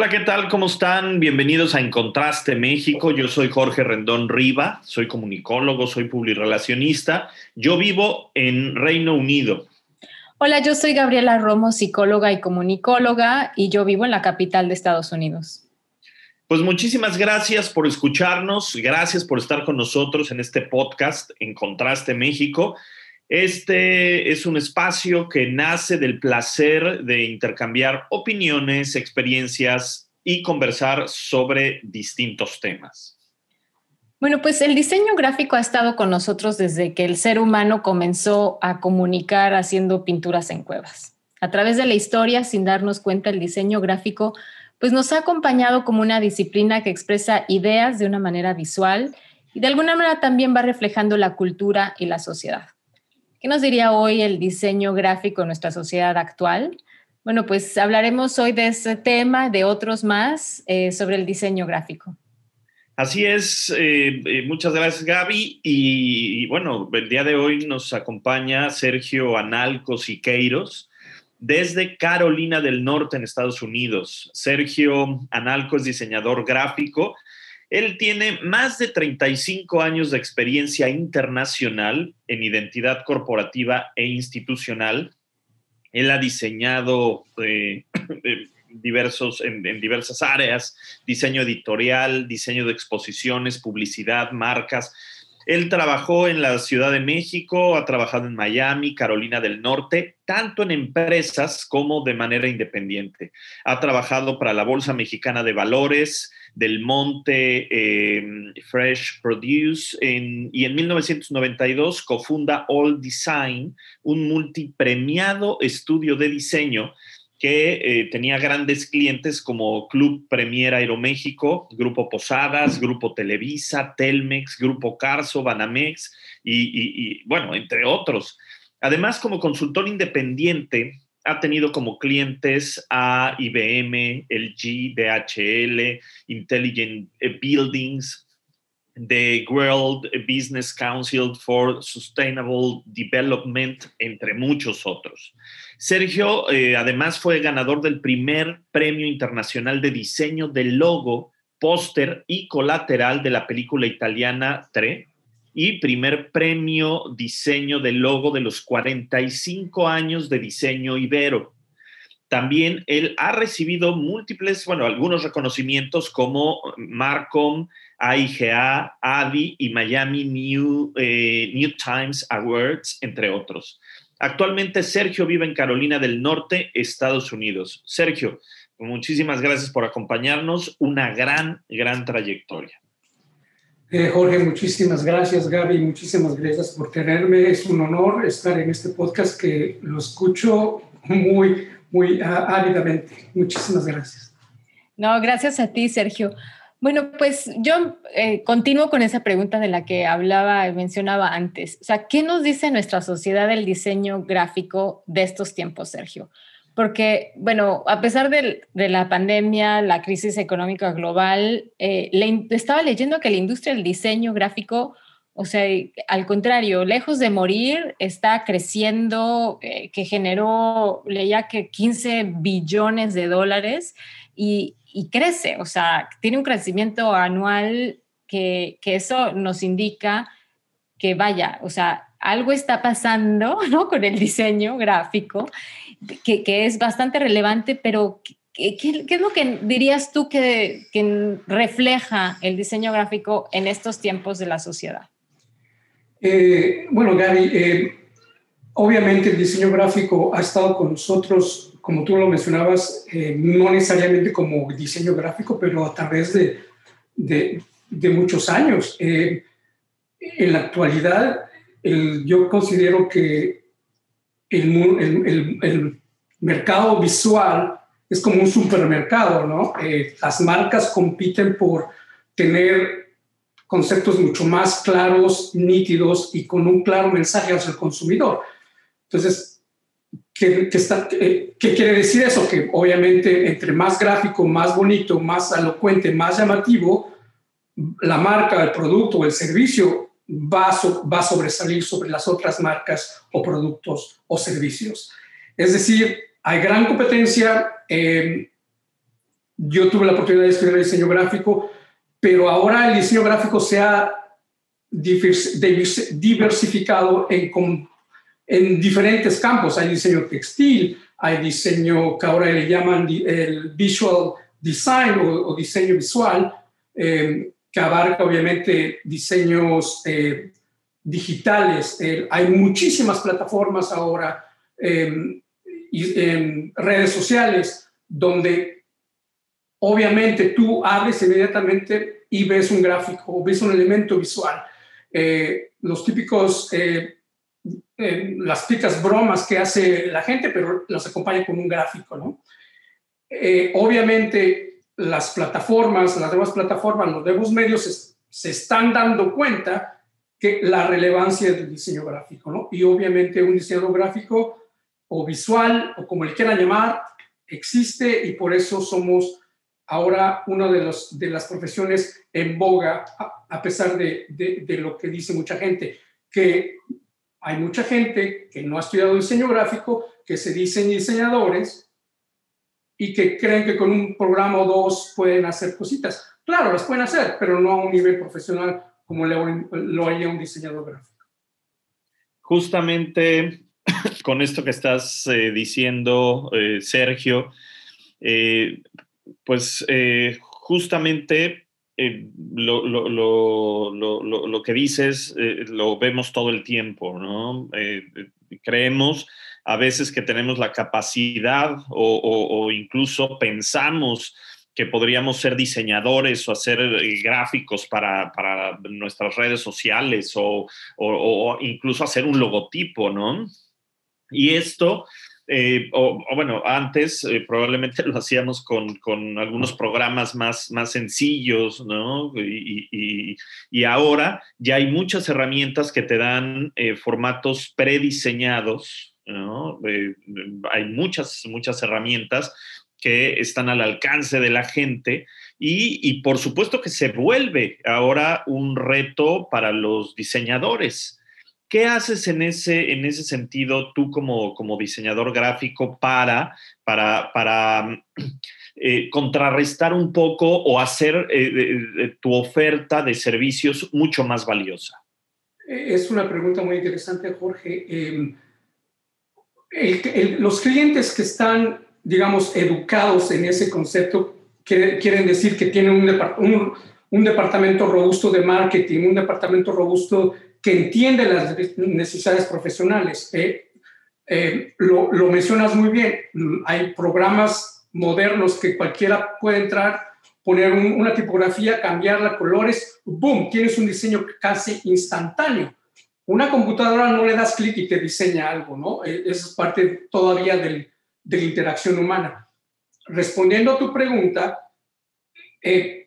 Hola, ¿qué tal? ¿Cómo están? Bienvenidos a Encontraste México. Yo soy Jorge Rendón Riva, soy comunicólogo, soy publirelacionista. Yo vivo en Reino Unido. Hola, yo soy Gabriela Romo, psicóloga y comunicóloga, y yo vivo en la capital de Estados Unidos. Pues muchísimas gracias por escucharnos, gracias por estar con nosotros en este podcast Encontraste México. Este es un espacio que nace del placer de intercambiar opiniones, experiencias y conversar sobre distintos temas. Bueno, pues el diseño gráfico ha estado con nosotros desde que el ser humano comenzó a comunicar haciendo pinturas en cuevas. A través de la historia, sin darnos cuenta, el diseño gráfico pues nos ha acompañado como una disciplina que expresa ideas de una manera visual y de alguna manera también va reflejando la cultura y la sociedad. ¿Qué nos diría hoy el diseño gráfico en nuestra sociedad actual? Bueno, pues hablaremos hoy de ese tema, de otros más, eh, sobre el diseño gráfico. Así es, eh, eh, muchas gracias Gaby. Y, bueno, el día de hoy nos acompaña Sergio Analco Siqueiros desde Carolina del Norte en Estados Unidos. Sergio Analco diseñador gráfico él tiene más de 35 años de experiencia internacional en identidad corporativa e institucional. Él ha diseñado eh, diversos, en, en, diversas áreas, diseño editorial, diseño de exposiciones, publicidad, marcas. Él trabajó en la Ciudad de México, ha trabajado en Miami, Carolina del Norte, tanto en empresas como de manera independiente. Ha trabajado para la Bolsa Mexicana de Valores, del Monte eh, Fresh Produce y en 1992 cofunda All Design, un multipremiado estudio de diseño que eh, tenía grandes clientes como Club Premier Aeroméxico, Grupo Posadas, Grupo Televisa, Telmex, Grupo Carso, Banamex y bueno, entre otros. Además, como consultor independiente, ha tenido como clientes a IBM, LG, DHL, Intelligent Buildings, The World Business Council for Sustainable Development, entre muchos otros. Sergio, eh, además, fue ganador del primer premio internacional de diseño del logo, póster y colateral de la película italiana 3 y primer premio diseño del logo de los 45 años de diseño ibero. También él ha recibido múltiples, bueno, algunos reconocimientos como Marcom, AIGA, ADI y Miami New, eh, New Times Awards, entre otros. Actualmente Sergio vive en Carolina del Norte, Estados Unidos. Sergio, muchísimas gracias por acompañarnos. Una gran, gran trayectoria. Eh, Jorge, muchísimas gracias, Gaby, muchísimas gracias por tenerme. Es un honor estar en este podcast que lo escucho muy, muy ávidamente. Muchísimas gracias. No, gracias a ti, Sergio. Bueno, pues yo eh, continúo con esa pregunta de la que hablaba y mencionaba antes. O sea, ¿qué nos dice nuestra sociedad del diseño gráfico de estos tiempos, Sergio? porque, bueno, a pesar de, la pandemia, la crisis económica global, eh, estaba leyendo que la industria del diseño gráfico, o sea, al contrario, lejos de morir, está creciendo, eh, que generó, leía que 15 billones de dólares y, crece, o sea, tiene un crecimiento anual que, que eso nos indica que vaya, o sea, algo está pasando ¿no? con el diseño gráfico que, que es bastante relevante, pero ¿qué, ¿qué, es lo que dirías tú que, que, refleja el diseño gráfico en estos tiempos de la sociedad? Eh, bueno, Gaby, eh, obviamente el diseño gráfico ha estado con nosotros, como tú lo mencionabas, eh, no necesariamente como diseño gráfico, pero a través de, de, muchos años. en la actualidad, yo considero que el, el, el, mercado visual es como un supermercado, ¿no? Eh, las marcas compiten por tener conceptos mucho más claros, nítidos y con un claro mensaje hacia el consumidor. Entonces, ¿qué, está, qué, quiere decir eso? Que obviamente entre más gráfico, más bonito, más elocuente, más llamativo, la marca, el producto o el servicio va va a sobresalir sobre las otras marcas o productos o servicios. Es decir, hay gran competencia. Eh, yo tuve la oportunidad de estudiar diseño gráfico, pero ahora el diseño gráfico se ha diversificado en, en diferentes campos. Hay diseño textil, hay diseño que ahora le llaman el visual design o, diseño visual, eh, que abarca obviamente diseños eh, digitales. hay muchísimas plataformas ahora en redes sociales donde obviamente tú abres inmediatamente y ves un gráfico o ves un elemento visual. Eh, los típicos, eh, eh, las típicas bromas que hace la gente, pero los acompaña con un gráfico, ¿no? obviamente las plataformas, las nuevas plataformas, los nuevos medios se, están dando cuenta que la relevancia del diseño gráfico, ¿no? Y obviamente un diseñador gráfico o visual o como le quieran llamar, existe y por eso somos ahora una de, los, de las profesiones en boga, a, pesar de, de, lo que dice mucha gente, que hay mucha gente que no ha estudiado diseño gráfico, que se dicen diseñadores y que creen que con un programa o dos pueden hacer cositas. Claro, las pueden hacer, pero no a un nivel profesional como lo haría un diseñador gráfico. Justamente con esto que estás eh, diciendo, eh, Sergio, eh, pues justamente lo, lo, que dices lo vemos todo el tiempo, ¿no? creemos a veces que tenemos la capacidad o, incluso pensamos que podríamos ser diseñadores o hacer gráficos para, nuestras redes sociales o, o, incluso hacer un logotipo, ¿no? Y esto, eh, o, bueno, antes eh, probablemente lo hacíamos con, con, algunos programas más, más sencillos, ¿no? Y, y, ahora ya hay muchas herramientas que te dan eh, formatos prediseñados, ¿no? hay muchas, muchas herramientas que están al alcance de la gente y, y, por supuesto que se vuelve ahora un reto para los diseñadores. ¿Qué haces en ese, en ese sentido tú como, como diseñador gráfico para, para, para eh, contrarrestar un poco o hacer eh, tu oferta de servicios mucho más valiosa? Es una pregunta muy interesante, Jorge. Em, los clientes que están, digamos, educados en ese concepto quieren decir que tienen un, un departamento robusto de marketing, un departamento robusto que entiende las necesidades profesionales. Eh, eh, lo, lo, mencionas muy bien, hay programas modernos que cualquiera puede entrar, poner una tipografía, cambiarla, colores, ¡boom! Tienes un diseño casi instantáneo. Una computadora no le das clic y te diseña algo, ¿no? Eh, es parte todavía del, de la interacción humana. Respondiendo a tu pregunta, mm,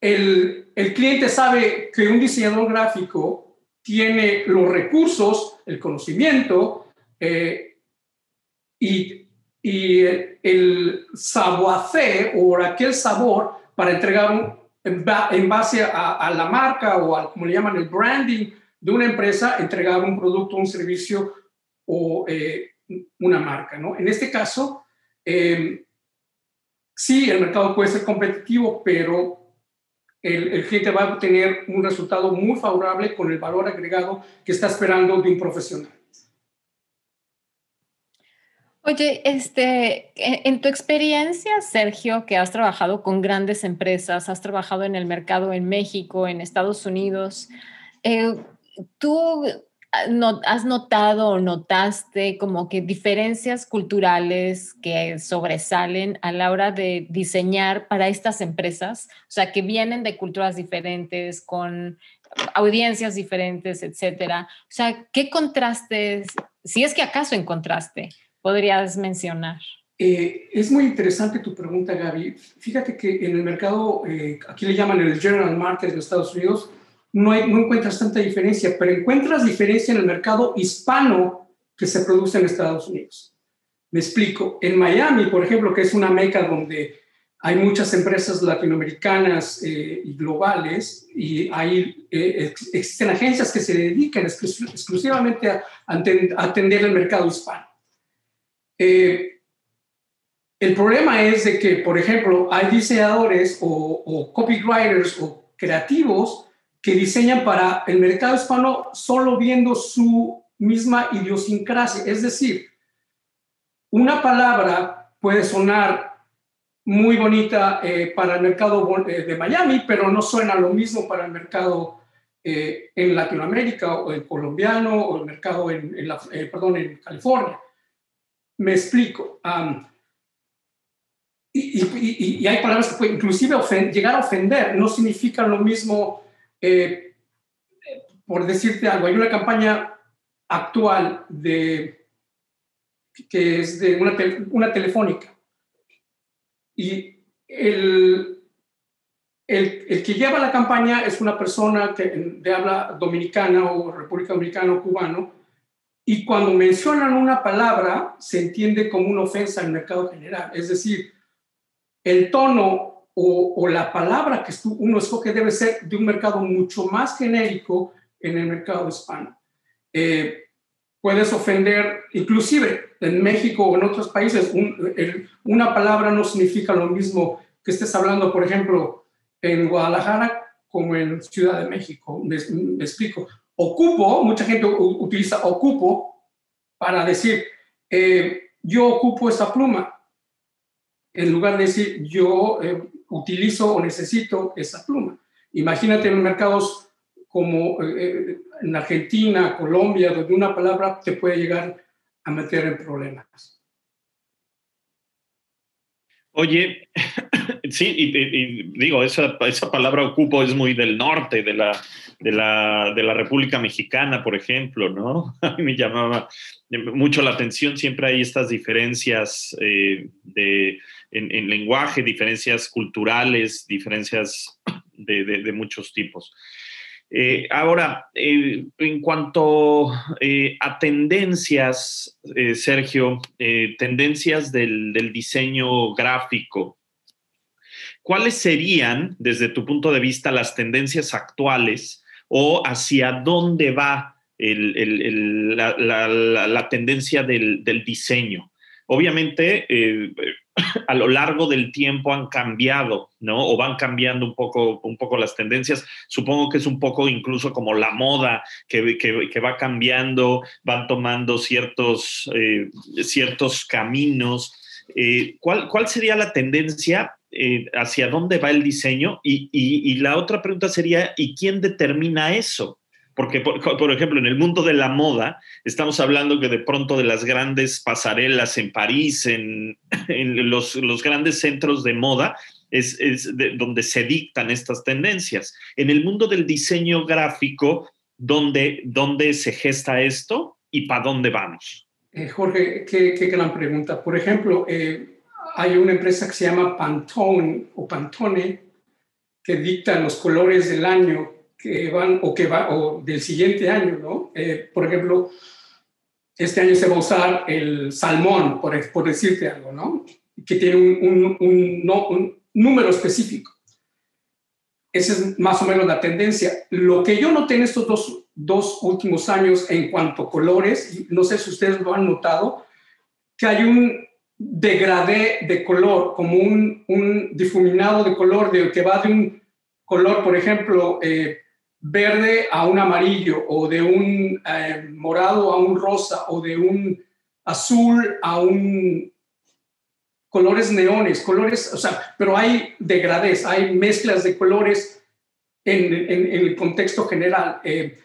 el, el cliente sabe que un diseñador gráfico tiene los recursos, el conocimiento eh, y, y, el savoir o aquel sabor para entregar en, base a, la marca o al, como le llaman, el branding de una empresa, entregar un producto, un servicio o eh, una marca. ¿no? En este caso, eh, sí, el mercado puede ser competitivo, pero el, cliente va a obtener un resultado muy favorable con el valor agregado que está esperando de un profesional. Oye, este, en tu experiencia, Sergio, que has trabajado con grandes empresas, has trabajado en el mercado en México, en Estados Unidos, eh, ¿tú has notado o notaste como que diferencias culturales que sobresalen a la hora de diseñar para estas empresas? O sea, que vienen de culturas diferentes, con audiencias diferentes, etcétera. O sea, ¿qué contrastes, si es que acaso encontraste, podrías mencionar? Eh, es muy interesante tu pregunta, Gaby. Fíjate que en el mercado, eh, aquí le llaman el General Market de Estados Unidos, no, encuentras tanta diferencia, pero encuentras diferencia en el mercado hispano que se produce en Estados Unidos. Me explico. En Miami, por ejemplo, que es una meca donde hay muchas empresas latinoamericanas eh, y globales y hay, eh, existen agencias que se dedican exclusivamente a, atender el mercado hispano. Eh, el problema es de que, por ejemplo, hay diseñadores o, copywriters o creativos que diseñan para el mercado hispano solo viendo su misma idiosincrasia. Es decir, una palabra puede sonar muy bonita eh, para el mercado eh, de Miami, pero no suena lo mismo para el mercado eh, en Latinoamérica o el colombiano o el mercado en, perdón, en California. Me explico. y, hay palabras que pueden inclusive llegar a ofender, no significan lo mismo, por decirte algo, hay una campaña actual de, que es de una, telefónica y el, el, que lleva la campaña es una persona que, habla dominicana o República Dominicana o cubano, y cuando mencionan una palabra se entiende como una ofensa al mercado general. Es decir, el tono o, la palabra que uno escoge debe ser de un mercado mucho más genérico en el mercado hispano. Eh, puedes ofender, inclusive en México o en otros países, una palabra no significa lo mismo que estés hablando, por ejemplo, en Guadalajara como en Ciudad de México. Me, explico. Ocupo, mucha gente utiliza ocupo para decir, eh, yo ocupo esta pluma, en lugar de decir, yo eh, utilizo o necesito esa pluma. Imagínate en mercados como eh, en Argentina, Colombia, donde una palabra te puede llegar a meter en problemas. Oye, sí, y, digo, esa, esa, palabra ocupo es muy del norte, de la, de, la, de la República Mexicana, por ejemplo, ¿no? A mí me llamaba mucho la atención, siempre hay estas diferencias eh, de, en, lenguaje, diferencias culturales, diferencias de, muchos tipos. Eh, ahora, eh, en cuanto a tendencias, Sergio, tendencias del, diseño gráfico, ¿cuáles serían, desde tu punto de vista, las tendencias actuales o hacia dónde va la, tendencia del, diseño? Obviamente, a lo largo del tiempo han cambiado, ¿no? O van cambiando un poco, un poco las tendencias. Supongo que es un poco incluso como la moda que, que, va cambiando, van tomando ciertos, eh, ciertos caminos. Eh, ¿cuál, ¿cuál, sería la tendencia? Eh, ¿Hacia dónde va el diseño? Y, y, la otra pregunta sería, ¿y quién determina eso? Porque, por, ejemplo, en el mundo de la moda, estamos hablando que de pronto de las grandes pasarelas en París, en, los, grandes centros de moda, es, donde se dictan estas tendencias. En el mundo del diseño gráfico, ¿dónde, dónde se gesta esto y para dónde vamos? Eh, Jorge, qué, gran pregunta. Por ejemplo, eh, hay una empresa que se llama Pantone o Pantone que dicta los colores del año que van o que va o del siguiente año, ¿no? Eh, por ejemplo, este año se va a usar el salmón, por, por decirte algo, ¿no? Que tiene un, número específico. Esa es más o menos la tendencia. Lo que yo noté en estos dos, dos últimos años en cuanto a colores, no sé si ustedes lo han notado, que hay un degradé de color, como un, un difuminado de color de, que va de un color, por ejemplo, eh, verde a un amarillo o de un eh, morado a un rosa o de un azul a un colores neones, colores, o sea, pero hay degradés, hay mezclas de colores en, el contexto general. Eh,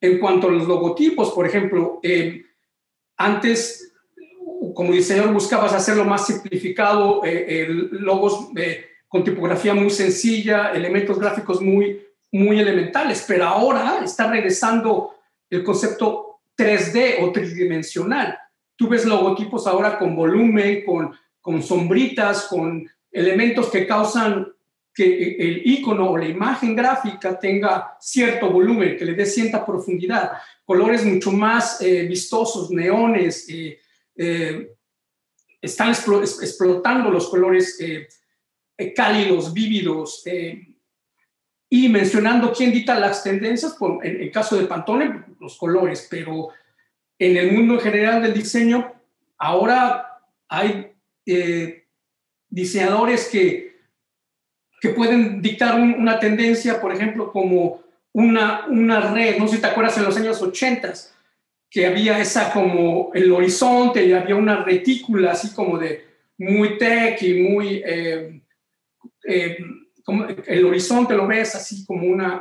en cuanto a los logotipos, por ejemplo, antes como diseñador buscabas hacerlo más simplificado, logos con tipografía muy sencilla, elementos gráficos muy muy elementales, pero ahora está regresando el concepto 3D o tridimensional. tú ves logotipos ahora con volumen, con, con sombritas, con elementos que causan que el icono o la imagen gráfica tenga cierto volumen, que le dé cierta profundidad, colores mucho más eh, vistosos, neones, eh, eh, están explotando los colores cálidos, vívidos, y mencionando quién dicta las tendencias, en el caso de Pantone, los colores, pero en el mundo general del diseño, ahora hay diseñadores que que pueden dictar una tendencia, por ejemplo, como una, una red, no sé si te acuerdas en los años 80, que había esa como el horizonte y había una retícula así como de muy tech y muy... Eh, eh, como el horizonte lo ves así como una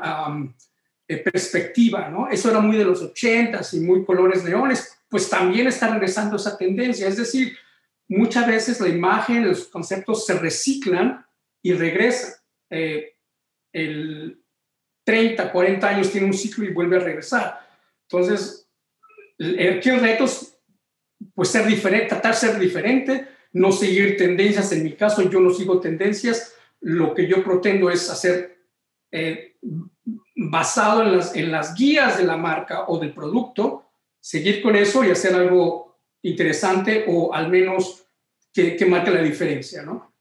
eh, perspectiva, ¿no? Eso era muy de los 80 y muy colores neones, pues también está regresando esa tendencia, es decir, muchas veces la imagen, los conceptos se reciclan y regresa. Eh, el 30, 40 años tiene un ciclo y vuelve a regresar. Entonces, aquí el reto es pues, ser diferente, tratar de ser diferente, no seguir tendencias. En mi caso, yo no sigo tendencias. Lo que yo pretendo es hacer eh, basado en las, en las guías de la marca o del producto, seguir con eso y hacer algo interesante o al menos que, que marque la diferencia, ¿no?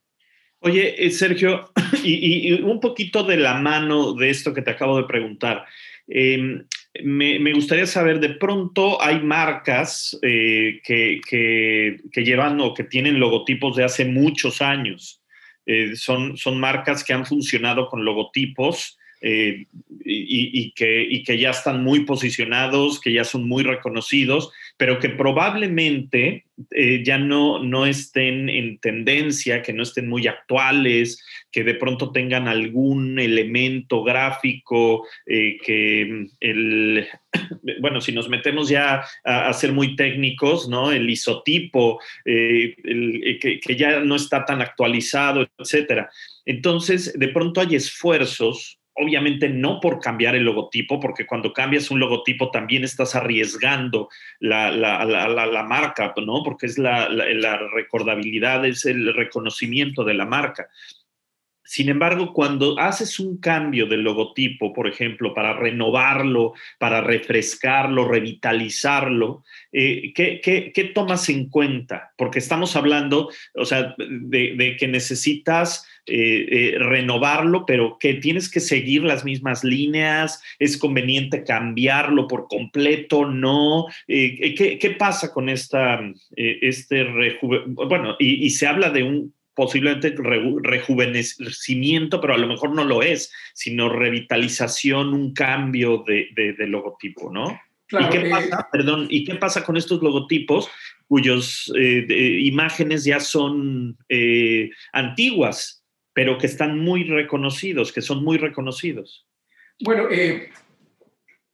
Oye, eh, Sergio, y, un poquito de la mano de esto que te acabo de preguntar. Em, me, gustaría saber, de pronto hay marcas eh, que, llevan o que tienen logotipos de hace muchos años. Eh, son, son marcas que han funcionado con logotipos y, y, que, y que ya están muy posicionados, que ya son muy reconocidos, pero que probablemente eh, ya no, no estén en tendencia, que no estén muy actuales, que de pronto tengan algún elemento gráfico eh, que el, bueno, si nos metemos ya a, ser muy técnicos, ¿no? El isotipo, eh, que, que, ya no está tan actualizado, etcétera. Entonces, de pronto hay esfuerzos obviamente no por cambiar el logotipo, porque cuando cambias un logotipo también estás arriesgando la, la, marca, ¿no? Porque es la, recordabilidad, es el reconocimiento de la marca. Sin embargo, cuando haces un cambio del logotipo, por ejemplo, para renovarlo, para refrescarlo, revitalizarlo, eh, ¿qué, tomas en cuenta? Porque estamos hablando, o sea, de que necesitas eh, eh, renovarlo, pero que tienes que seguir las mismas líneas, es conveniente cambiarlo por completo, no. Eh, ¿qué, pasa con esta, este bueno, y, se habla de un posiblemente rejuvenecimiento, pero a lo mejor no lo es, sino revitalización, un cambio de, logotipo, ¿no? ¿Y qué pasa, perdón, ¿y qué pasa con estos logotipos cuyos imágenes ya son antiguas? Pero que están muy reconocidos, que son muy reconocidos? Bueno, eh,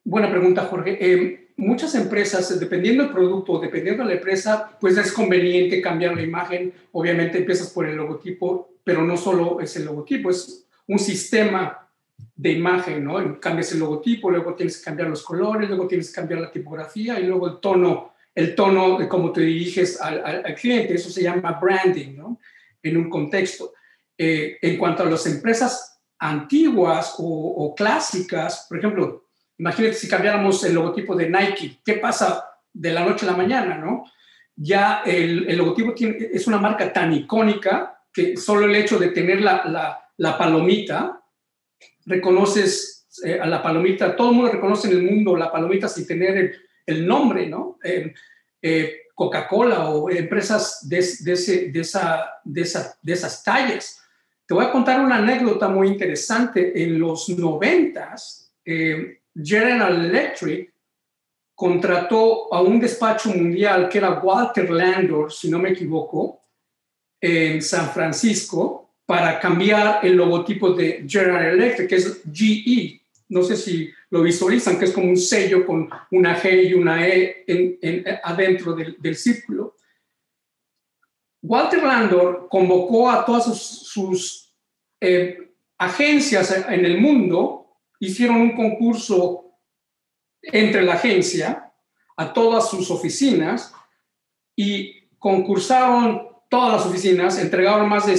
buena pregunta, Jorge. Eh, muchas empresas, dependiendo del producto, dependiendo de la empresa, pues es conveniente cambiar la imagen. Obviamente empiezas por el logotipo, pero no solo es el logotipo, es un sistema de imagen, ¿no? Cambias el logotipo, luego tienes que cambiar los colores, luego tienes que cambiar la tipografía y luego el tono, el tono de cómo te diriges al, al cliente. Eso se llama branding, ¿no? En un contexto. Eh, en cuanto a las empresas antiguas o, clásicas, por ejemplo, imagínate si cambiáramos el logotipo de Nike, ¿qué pasa de la noche a la mañana, no? Ya el, logotipo es una marca tan icónica que solo el hecho de tener la, la, palomita, reconoces eh, a la palomita, todo el mundo reconoce en el mundo la palomita sin tener el, nombre, ¿no? Eh, Coca-Cola o empresas de, de, de, esa, de, esa, de esas tallas te voy a contar una anécdota muy interesante. En los noventas, eh, General Electric contrató a un despacho mundial que era Walter Landor, si no me equivoco, en San Francisco, para cambiar el logotipo de General Electric, que es GE. No sé si lo visualizan, que es como un sello con una G y una E adentro del, del círculo. Walter Landor convocó a todas sus eh, agencias en el mundo hicieron un concurso entre la agencia a todas sus oficinas y concursaron todas las oficinas, entregaron más de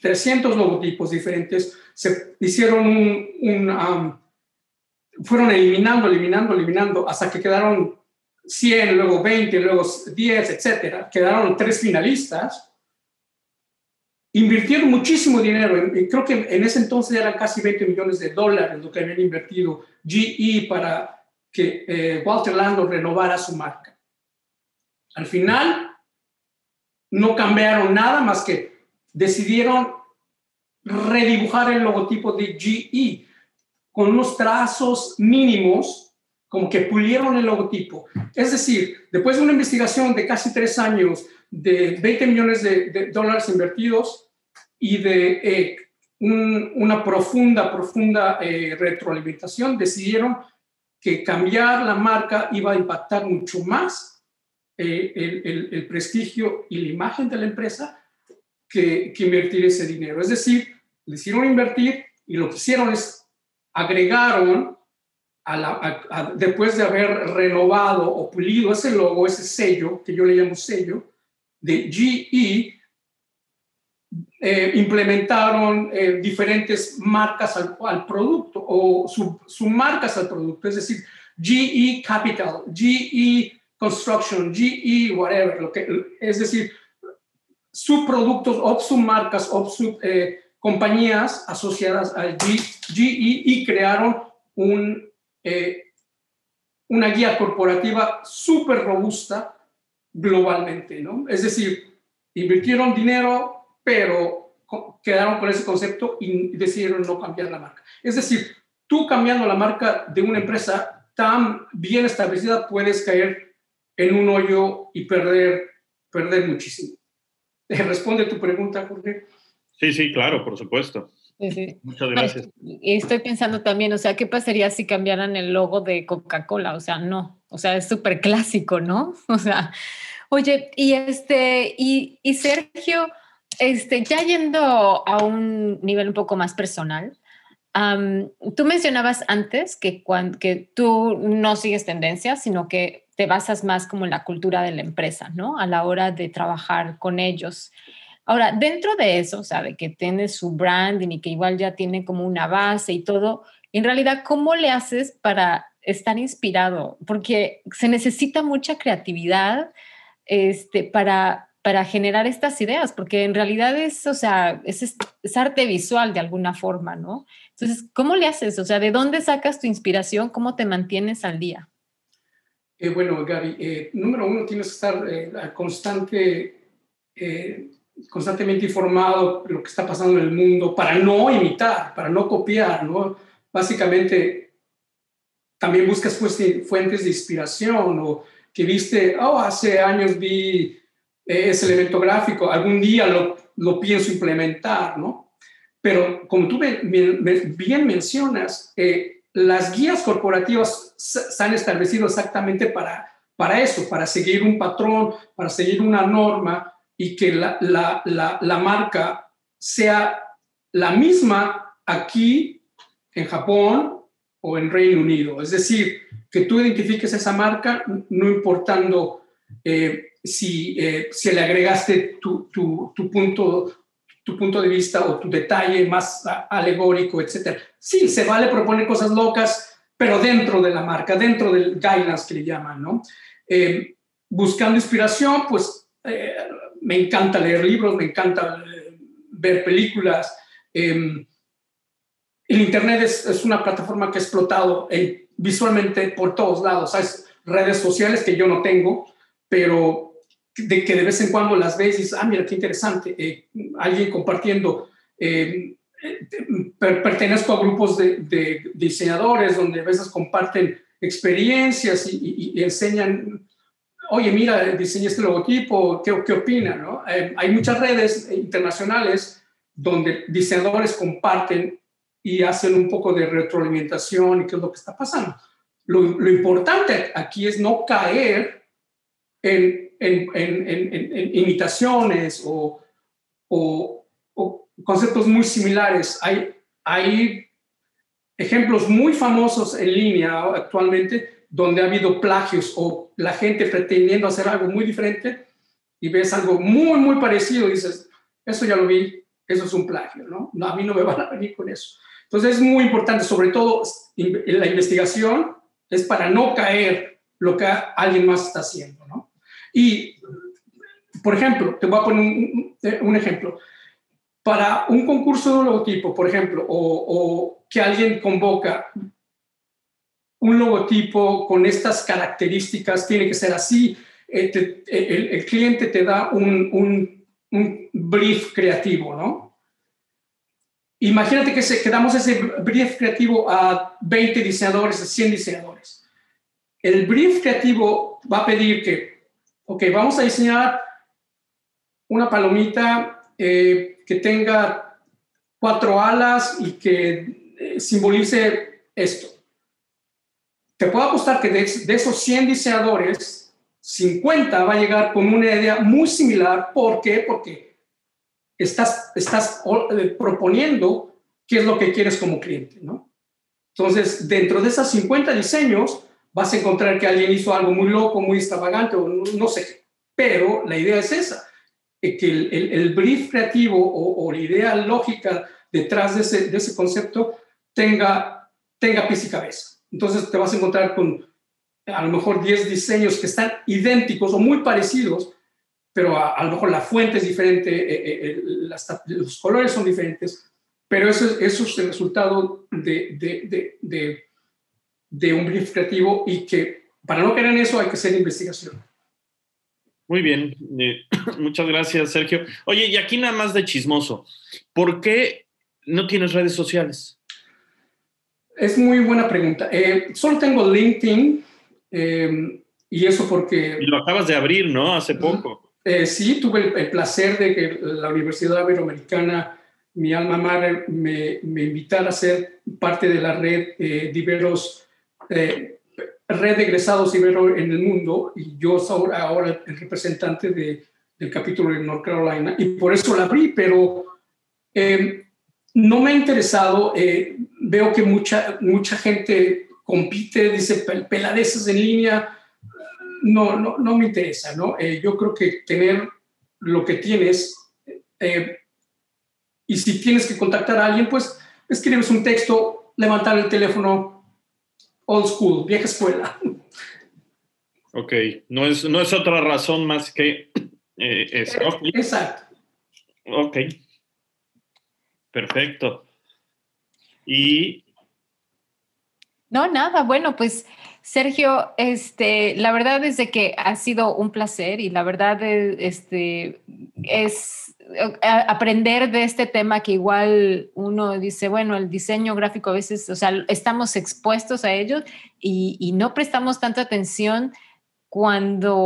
300 logotipos diferentes, se hicieron un, um, fueron eliminando, eliminando, eliminando, hasta que quedaron 100, luego 20, luego 10, etcétera. Quedaron tres finalistas. Invirtieron muchísimo dinero, y creo que en ese entonces eran casi 20 millones de dólares lo que habían invertido GE para que eh, Walter Lando renovara su marca. Al final, no cambiaron nada más que decidieron redibujar el logotipo de GE con unos trazos mínimos, como que pulieron el logotipo. Es decir, después de una investigación de casi tres años, de 20 millones de, dólares invertidos y de eh, una profunda, profunda eh, retroalimentación, decidieron que cambiar la marca iba a impactar mucho más eh, el, prestigio y la imagen de la empresa que, que invertir ese dinero. Es decir, le hicieron invertir y lo que hicieron es agregaron, a después de haber renovado o pulido ese logo, ese sello, que yo le llamo sello, de GE, eh, implementaron eh, diferentes marcas al, producto o submarcas al producto, es decir, GE Capital, GE Construction, GE whatever, lo que, es decir, subproductos o submarcas o sub, eh, compañías asociadas al GE y crearon un, una guía corporativa súper robusta globalmente, ¿no? Es decir, invirtieron dinero, pero quedaron con ese concepto y decidieron no cambiar la marca. Es decir, tú cambiando la marca de una empresa tan bien establecida puedes caer en un hoyo y perder, perder muchísimo. ¿Responde tu pregunta, Jorge? Sí, sí, claro, por supuesto. Muchas gracias. Y estoy pensando también, o sea, ¿qué pasaría si cambiaran el logo de Coca-Cola? O sea, no, o sea, es súper clásico, ¿no? O sea, oye, y este, y, Sergio, este, ya yendo a un nivel un poco más personal, tú mencionabas antes que, cuando, que tú no sigues tendencias, sino que te basas más como en la cultura de la empresa, ¿no? A la hora de trabajar con ellos. Ahora, dentro de eso, sabe que tiene su branding y que igual ya tiene como una base y todo, en realidad, ¿cómo le haces para estar inspirado? Porque se necesita mucha creatividad este, para, para generar estas ideas, porque en realidad es, o sea, es, arte visual de alguna forma, ¿no? Entonces, ¿cómo le haces? O sea, ¿de dónde sacas tu inspiración? ¿Cómo te mantienes al día? Eh, bueno, Gaby, eh, número uno, tienes que estar eh, constante constantemente informado de lo que está pasando en el mundo para no imitar, para no copiar, ¿no? Básicamente, también buscas fuentes de inspiración o que viste, oh, hace años vi eh, ese elemento gráfico, algún día lo, lo pienso implementar, ¿no? Pero como tú bien mencionas, eh, las guías corporativas se han establecido exactamente para, para eso, para seguir un patrón, para seguir una norma, y que la, la, la, la, marca sea la misma aquí en Japón o en Reino Unido. Es decir, que tú identifiques esa marca no importando eh, si, eh, si le agregaste tu, tu, tu, punto, tu punto de vista o tu detalle más alegórico, etc. Sí, se vale proponer cosas locas, pero dentro de la marca, dentro del guidance que le llaman, ¿no? Eh, buscando inspiración, pues me encanta leer libros, me encanta eh, ver películas. Em, el Internet es, una plataforma que ha explotado eh, visualmente por todos lados. Hay redes sociales que yo no tengo, pero de que de vez en cuando las ves y dices, ah, mira, qué interesante, eh, alguien compartiendo. Em, pertenezco a grupos de, diseñadores donde a veces comparten experiencias y enseñan oye, mira, diseñé este logotipo, ¿qué, qué opina? ¿no? Eh, hay muchas redes internacionales donde diseñadores comparten y hacen un poco de retroalimentación y qué es lo que está pasando. Lo, lo importante aquí es no caer en, en, en, en imitaciones o, o, o, conceptos muy similares. Hay, hay ejemplos muy famosos en línea actualmente donde ha habido plagios o la gente pretendiendo hacer algo muy diferente y ves algo muy, muy parecido, dices, eso ya lo vi, eso es un plagio, ¿no? no a mí no me van a venir con eso. Entonces es muy importante, sobre todo la investigación es para no caer lo que alguien más está haciendo, ¿no? Y, por ejemplo, te voy a poner un, un ejemplo. Para un concurso de logotipo, por ejemplo, o, o que alguien convoca un logotipo con estas características, tiene que ser así, eh, el, el, cliente te da un brief creativo, ¿no? Imagínate que, se, que damos ese brief creativo a 20 diseñadores, a 100 diseñadores. El brief creativo va a pedir que, ok, vamos a diseñar una palomita eh, que tenga cuatro alas y que eh, simbolice esto. Te puedo apostar que de, esos 100 diseñadores, 50 va a llegar con una idea muy similar. ¿Por qué? Porque estás, estás eh, proponiendo qué es lo que quieres como cliente, ¿no? Entonces, dentro de esas 50 diseños, vas a encontrar que alguien hizo algo muy loco, muy extravagante, o no, sé Pero la idea es esa, eh, que el, el, brief creativo o, la idea lógica detrás de ese, de ese concepto tenga, tenga pies y cabeza. Entonces, te vas a encontrar con a lo mejor 10 diseños que están idénticos o muy parecidos, pero a, lo mejor la fuente es diferente, eh, eh, los colores son diferentes, pero eso, eso es el resultado de, de, de, de, un brief creativo y que para no caer en eso hay que hacer investigación. Muy bien, eh, muchas gracias Sergio. Oye, y aquí nada más de chismoso, ¿por qué no tienes redes sociales? Es muy buena pregunta. solo tengo LinkedIn y eso porque... Y lo acabas de abrir, ¿no? Hace poco. Eh, sí, tuve el, placer de que la Universidad Iberoamericana, mi alma madre, me, me invitara a ser parte de la red eh, de Iberos, eh, red de egresados Ibero en el mundo, y yo soy ahora el representante de, del capítulo de North Carolina, y por eso la abrí, pero no me ha interesado. veo que mucha, mucha gente compite, dice peladeces en línea, no, no, no me interesa, ¿no? Eh, yo creo que tener lo que tienes, eh, y si tienes que contactar a alguien, pues escribes un texto, levantar el teléfono, old school, vieja escuela. Ok, no es, no es otra razón más que eh, eso. Exacto. Ok, perfecto. Y... No, nada, bueno, pues Sergio, este, la verdad es de que ha sido un placer y la verdad este, es aprender de este tema que igual uno dice, bueno, el diseño gráfico a veces, o sea, estamos expuestos a ello y, no prestamos tanta atención cuando,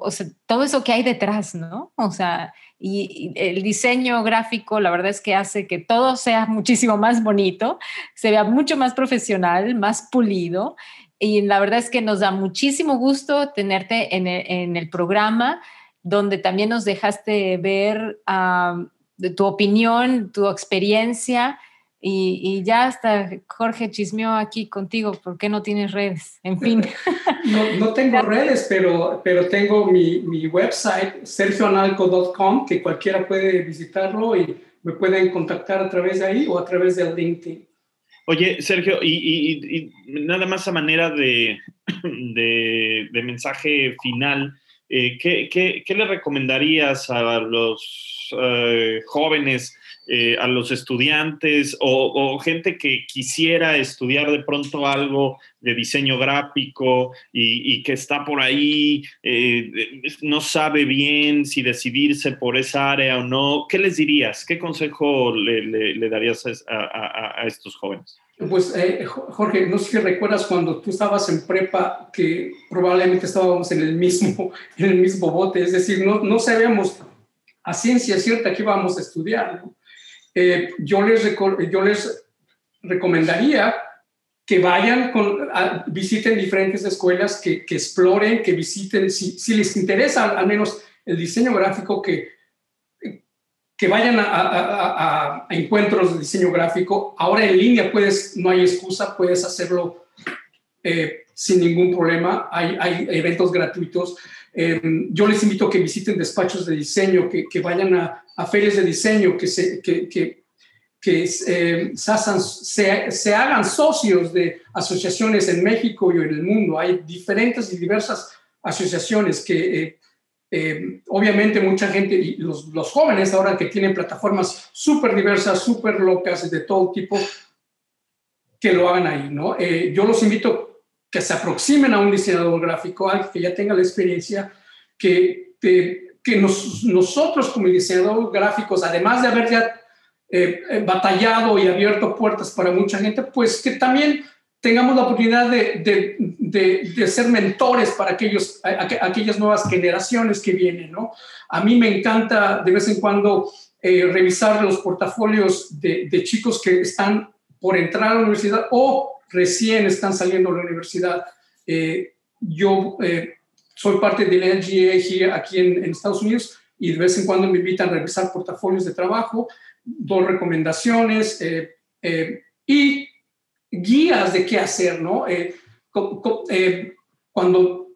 o sea, todo eso que hay detrás, ¿no? O sea, y, el diseño gráfico, la verdad es que hace que todo sea muchísimo más bonito, se vea mucho más profesional, más pulido y la verdad es que nos da muchísimo gusto tenerte en el, programa, donde también nos dejaste ver tu opinión, tu experiencia. Y, ya hasta Jorge chismeó aquí contigo, ¿por qué no tienes redes? En fin. No, tengo redes, pero, pero tengo mi, mi website, sergioanalco.com, que cualquiera puede visitarlo y me pueden contactar a través de ahí o a través de LinkedIn. Oye, Sergio, y, nada más a manera de, mensaje final, eh, ¿qué, le recomendarías a los eh, jóvenes, eh, a los estudiantes o, gente que quisiera estudiar de pronto algo de diseño gráfico y, que está por ahí, no sabe bien si decidirse por esa área o no? ¿Qué les dirías? ¿Qué consejo le, darías a estos jóvenes? Pues eh, Jorge, no sé si recuerdas cuando tú estabas en prepa que probablemente estábamos en el mismo, en el mismo bote, es decir, no, no sabíamos a ciencia cierta que íbamos a estudiar. Eh, yo, les recomendaría que vayan, visiten diferentes escuelas, que, exploren, que visiten, si, les interesa al menos el diseño gráfico, que, que vayan a, encuentros de diseño gráfico. Ahora en línea puedes, no hay excusa, puedes hacerlo eh, sin ningún problema. Hay, hay eventos gratuitos. Em, yo les invito a que visiten despachos de diseño, que, que vayan a, a, ferias de diseño, que, se, que, que, eh, se, hagan socios de asociaciones en México y en el mundo. Hay diferentes y diversas asociaciones que eh, eh, obviamente mucha gente, y los, los, jóvenes ahora que tienen plataformas súper diversas, súper locas de todo tipo, que lo hagan ahí, ¿no? Eh, yo los invito que se aproximen a un diseñador gráfico, alguien que ya tenga la experiencia, que, que, nosotros como diseñadores gráficos, además de haber ya eh, batallado y abierto puertas para mucha gente, pues que también tengamos la oportunidad de, de, de, ser mentores para aquellos, aquellas nuevas generaciones que vienen, ¿no? A mí me encanta de vez en cuando eh, revisar los portafolios de, chicos que están por entrar a la universidad o recién están saliendo de la universidad. Eh, yo eh, soy parte de la LGA aquí en, en, Estados Unidos y de vez en cuando me invitan a revisar portafolios de trabajo, doy recomendaciones y guías de qué hacer, ¿no? Eh, eh, cuando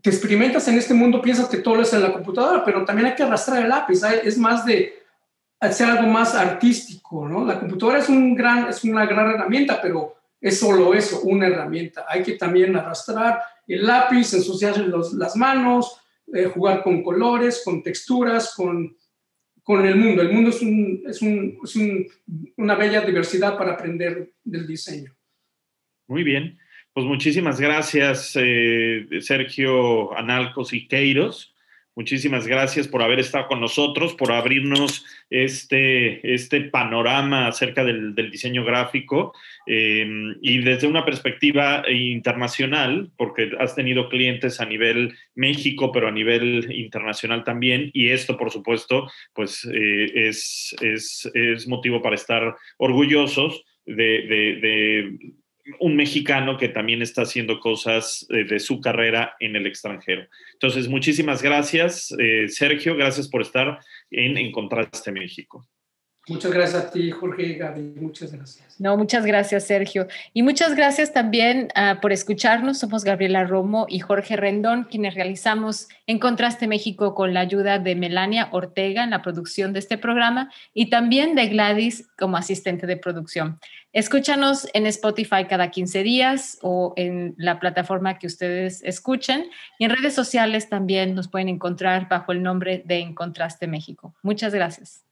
te experimentas en este mundo piensas que todo es en la computadora, pero también hay que arrastrar el lápiz, es más de hacer algo más artístico, ¿no? La computadora es, un gran, es una gran herramienta, pero es solo eso, una herramienta. Hay que también arrastrar el lápiz, ensuciarse las manos, eh, jugar con colores, con texturas, con con el mundo. El mundo es, un, es, un, es un, una bella diversidad para aprender del diseño. Muy bien. Pues muchísimas gracias, eh, Sergio Analcos y Queiros. Muchísimas gracias por haber estado con nosotros, por abrirnos este, este panorama acerca del, diseño gráfico em, y desde una perspectiva internacional, porque has tenido clientes a nivel México, pero a nivel internacional también, y esto, por supuesto, pues eh, es, es, es, motivo para estar orgullosos de un mexicano que también está haciendo cosas eh, de su carrera en el extranjero. Entonces, muchísimas gracias, eh, Sergio, gracias por estar en Encontraste México. Muchas gracias a ti, Jorge y Gaby. Muchas gracias. No, muchas gracias, Sergio. Y muchas gracias también uh, por escucharnos. Somos Gabriela Romo y Jorge Rendón, quienes realizamos En Contraste México con la ayuda de Melania Ortega en la producción de este programa y también de Gladys como asistente de producción. Escúchanos en Spotify cada 15 días o en la plataforma que ustedes escuchen. Y en redes sociales también nos pueden encontrar bajo el nombre de En Contraste México. Muchas gracias.